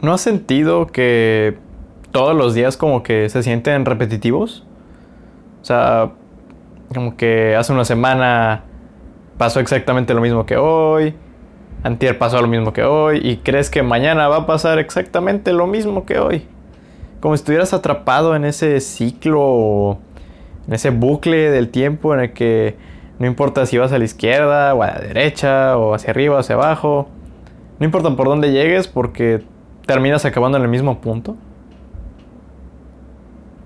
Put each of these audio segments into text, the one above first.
¿No has sentido que todos los días como que se sienten repetitivos? O sea, como que hace una semana pasó exactamente lo mismo que hoy, antier pasó lo mismo que hoy, y crees que mañana va a pasar exactamente lo mismo que hoy. Como si estuvieras atrapado en ese ciclo, en ese bucle del tiempo en el que no importa si vas a la izquierda o a la derecha o hacia arriba o hacia abajo, no importa por dónde llegues porque terminas acabando en el mismo punto.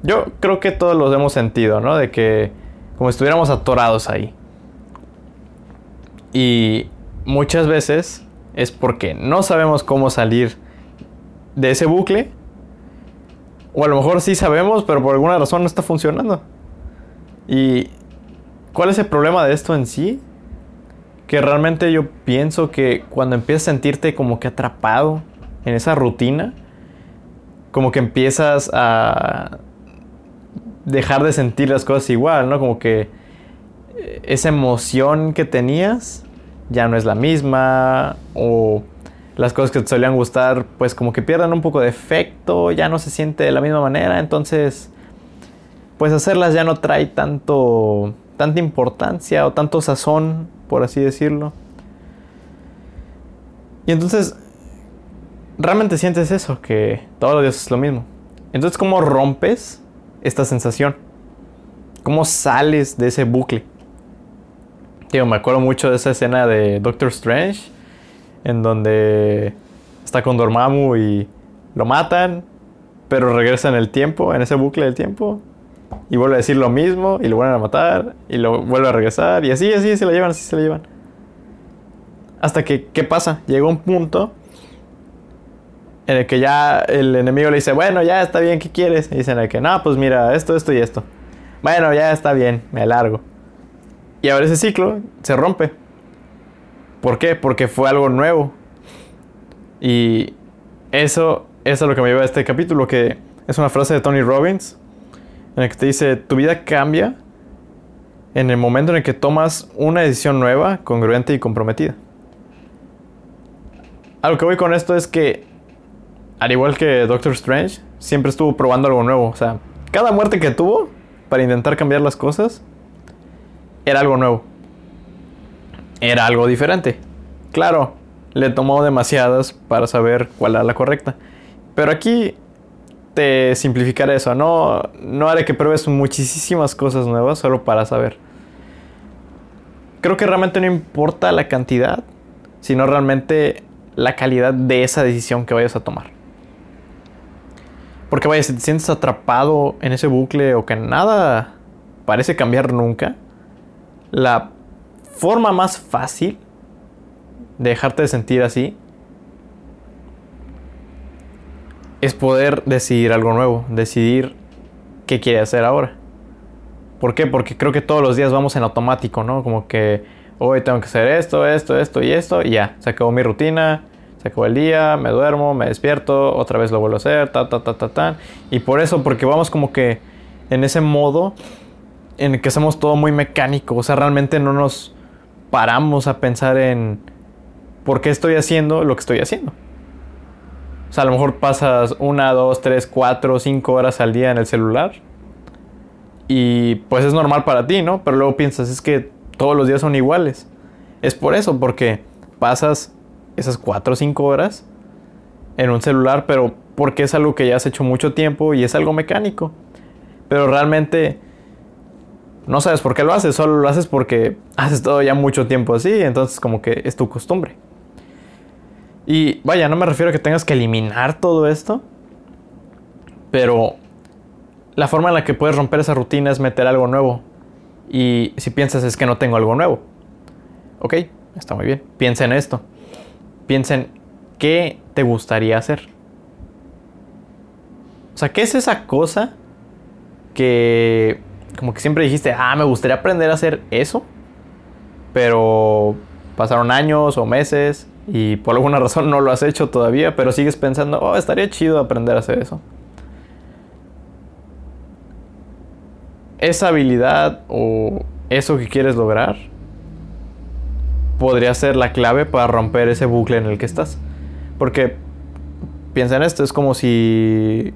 Yo creo que todos los hemos sentido, ¿no? De que como estuviéramos atorados ahí. Y muchas veces es porque no sabemos cómo salir de ese bucle. O a lo mejor sí sabemos, pero por alguna razón no está funcionando. ¿Y cuál es el problema de esto en sí? Que realmente yo pienso que cuando empiezas a sentirte como que atrapado en esa rutina, como que empiezas a dejar de sentir las cosas igual, ¿no? Como que eh, esa emoción que tenías ya no es la misma o las cosas que te solían gustar pues como que pierden un poco de efecto, ya no se siente de la misma manera, entonces pues hacerlas ya no trae tanto tanta importancia o tanto sazón, por así decirlo. Y entonces realmente sientes eso, que todos los días es lo mismo. Entonces, ¿cómo rompes esta sensación? ¿Cómo sales de ese bucle? Digo, me acuerdo mucho de esa escena de Doctor Strange, en donde está con Dormammu y lo matan, pero regresa en el tiempo, en ese bucle del tiempo, y vuelve a decir lo mismo, y lo vuelven a matar, y lo vuelve a regresar, y así, así se lo llevan, así se lo llevan. Hasta que, ¿qué pasa? Llega un punto en el que ya el enemigo le dice, bueno, ya está bien, ¿qué quieres? Y dicen el que, no, pues mira, esto, esto y esto. Bueno, ya está bien, me largo. Y ahora ese ciclo se rompe. ¿Por qué? Porque fue algo nuevo. Y eso, eso es lo que me lleva a este capítulo, que es una frase de Tony Robbins, en el que te dice, tu vida cambia en el momento en el que tomas una decisión nueva, congruente y comprometida. A lo que voy con esto es que al igual que Doctor Strange, siempre estuvo probando algo nuevo. O sea, cada muerte que tuvo para intentar cambiar las cosas era algo nuevo. Era algo diferente. Claro, le tomó demasiadas para saber cuál era la correcta. Pero aquí te simplificaré eso. No, no haré que pruebes muchísimas cosas nuevas solo para saber. Creo que realmente no importa la cantidad, sino realmente la calidad de esa decisión que vayas a tomar. Porque vaya, si te sientes atrapado en ese bucle o que nada parece cambiar nunca, la forma más fácil de dejarte de sentir así es poder decidir algo nuevo, decidir qué quiere hacer ahora. ¿Por qué? Porque creo que todos los días vamos en automático, ¿no? Como que hoy tengo que hacer esto, esto, esto y esto, y ya, se acabó mi rutina, se acabó el día, me duermo, me despierto, otra vez lo vuelvo a hacer, ta, ta, ta, ta, ta. Y por eso, porque vamos como que en ese modo en el que hacemos todo muy mecánico, o sea, realmente no nos paramos a pensar en por qué estoy haciendo lo que estoy haciendo. O sea, a lo mejor pasas una, dos, tres, cuatro, cinco horas al día en el celular. Y pues es normal para ti, ¿no? Pero luego piensas, es que todos los días son iguales. Es por eso, porque pasas esas 4 o 5 horas en un celular, pero porque es algo que ya has hecho mucho tiempo y es algo mecánico. Pero realmente no sabes por qué lo haces, solo lo haces porque has estado ya mucho tiempo así, entonces como que es tu costumbre. Y vaya, no me refiero a que tengas que eliminar todo esto, pero la forma en la que puedes romper esa rutina es meter algo nuevo. Y si piensas es que no tengo algo nuevo. Ok, está muy bien. Piensa en esto piensen ¿qué te gustaría hacer? O sea, ¿qué es esa cosa que como que siempre dijiste, ah, me gustaría aprender a hacer eso? Pero pasaron años o meses y por alguna razón no lo has hecho todavía, pero sigues pensando, oh, estaría chido aprender a hacer eso. Esa habilidad o eso que quieres lograr podría ser la clave para romper ese bucle en el que estás. Porque piensa en esto, es como si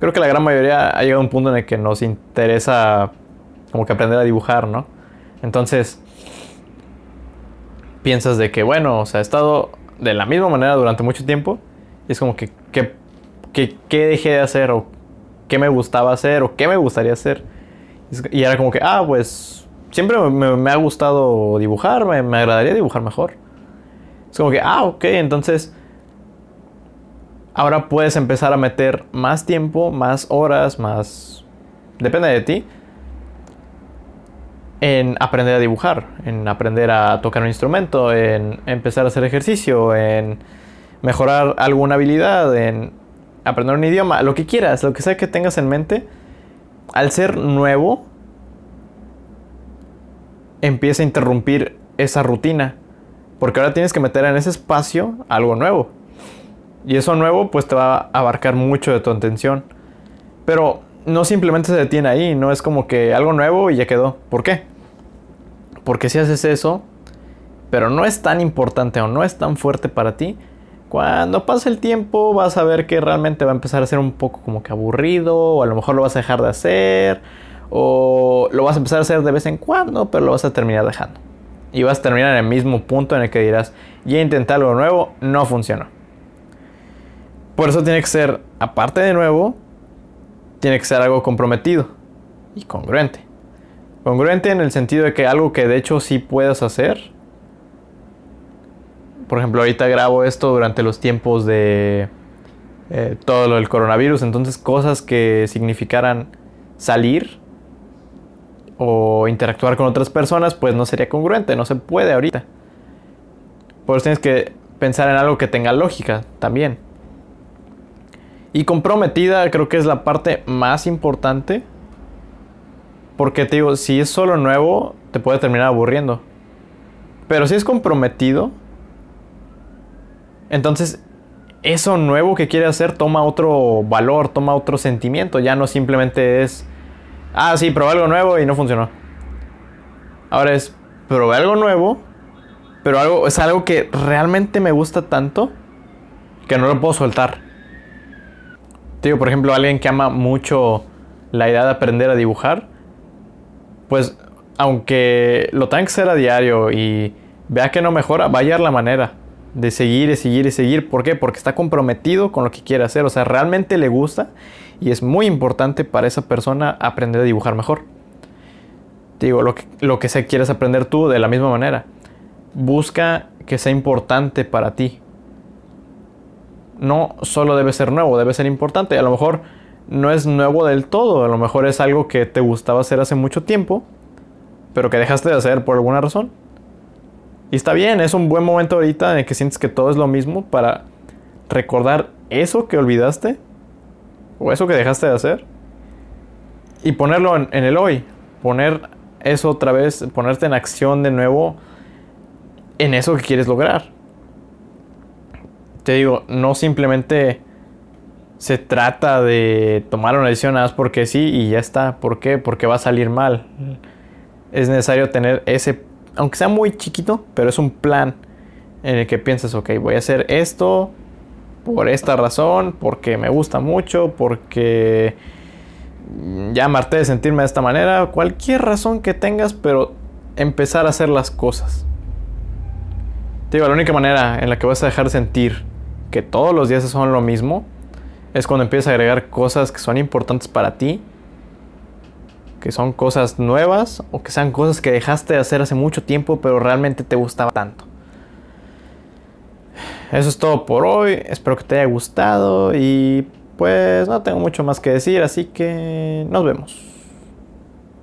creo que la gran mayoría ha llegado a un punto en el que nos interesa como que aprender a dibujar, ¿no? Entonces, piensas de que, bueno, o sea, he estado de la misma manera durante mucho tiempo. Y es como que, ¿qué dejé de hacer? ¿O qué me gustaba hacer? ¿O qué me gustaría hacer? Y era como que, ah, pues siempre me, ha gustado dibujar, me, me, agradaría dibujar mejor. Es como que, ah, ok, entonces ahora puedes empezar a meter más tiempo, más horas, más... Depende de ti en aprender a dibujar, en aprender a tocar un instrumento, en empezar a hacer ejercicio, en mejorar alguna habilidad, en aprender un idioma, lo que quieras, lo que sea que tengas en mente, al ser nuevo, empieza a interrumpir esa rutina, porque ahora tienes que meter en ese espacio algo nuevo. Y eso nuevo pues te va a abarcar mucho de tu atención. Pero no simplemente se detiene ahí, no es como que algo nuevo y ya quedó. ¿Por qué? Porque si haces eso, pero no es tan importante o no es tan fuerte para ti, cuando pase el tiempo vas a ver que realmente va a empezar a ser un poco como que aburrido, o a lo mejor lo vas a dejar de hacer, o lo vas a empezar a hacer de vez en cuando, pero lo vas a terminar dejando. Y vas a terminar en el mismo punto en el que dirás, ya intenté algo nuevo, no funcionó. Por eso tiene que ser, aparte de nuevo, tiene que ser algo comprometido y congruente. Congruente en el sentido de que algo que de hecho sí puedas hacer. Por ejemplo, ahorita grabo esto durante los tiempos de eh, todo lo del coronavirus, entonces cosas que significaran salir o interactuar con otras personas, pues no sería congruente, no se puede ahorita. Por eso tienes que pensar en algo que tenga lógica también. Y comprometida creo que es la parte más importante porque te digo, si es solo nuevo, te puede terminar aburriendo. Pero si es comprometido, entonces eso nuevo que quiere hacer toma otro valor, toma otro sentimiento. Ya no simplemente es, ah, sí, probé algo nuevo y no funcionó. Ahora es, probé algo nuevo, pero algo, es algo que realmente me gusta tanto que no lo puedo soltar. Te digo, por ejemplo, alguien que ama mucho la idea de aprender a dibujar pues aunque lo tenga que hacer a diario y vea que no mejora, va a hallar la manera de seguir y seguir y seguir. ¿Por qué? Porque está comprometido con lo que quiere hacer. O sea, realmente le gusta y es muy importante para esa persona aprender a dibujar mejor. digo, lo que, lo que quieres aprender tú de la misma manera. Busca que sea importante para ti. No solo debe ser nuevo, debe ser importante. A lo mejor no es nuevo del todo, a lo mejor es algo que te gustaba hacer hace mucho tiempo, pero que dejaste de hacer por alguna razón. Y está bien, es un buen momento ahorita en el que sientes que todo es lo mismo para recordar eso que olvidaste o eso que dejaste de hacer y ponerlo en, el hoy, poner eso otra vez, ponerte en acción de nuevo en eso que quieres lograr. Te digo, no simplemente se trata de tomar una decisión nada más porque sí y ya está. ¿Por qué? Porque va a salir mal. Es necesario tener ese, aunque sea muy chiquito, pero es un plan en el que piensas, ok, voy a hacer esto por esta razón, porque me gusta mucho, porque ya me harté de sentirme de esta manera, cualquier razón que tengas, pero empezar a hacer las cosas. Te digo, la única manera en la que vas a dejar de sentir que todos los días son lo mismo es cuando empiezas a agregar cosas que son importantes para ti, que son cosas nuevas o que sean cosas que dejaste de hacer hace mucho tiempo pero realmente te gustaba tanto. Eso es todo por hoy, espero que te haya gustado y pues no tengo mucho más que decir, así que nos vemos.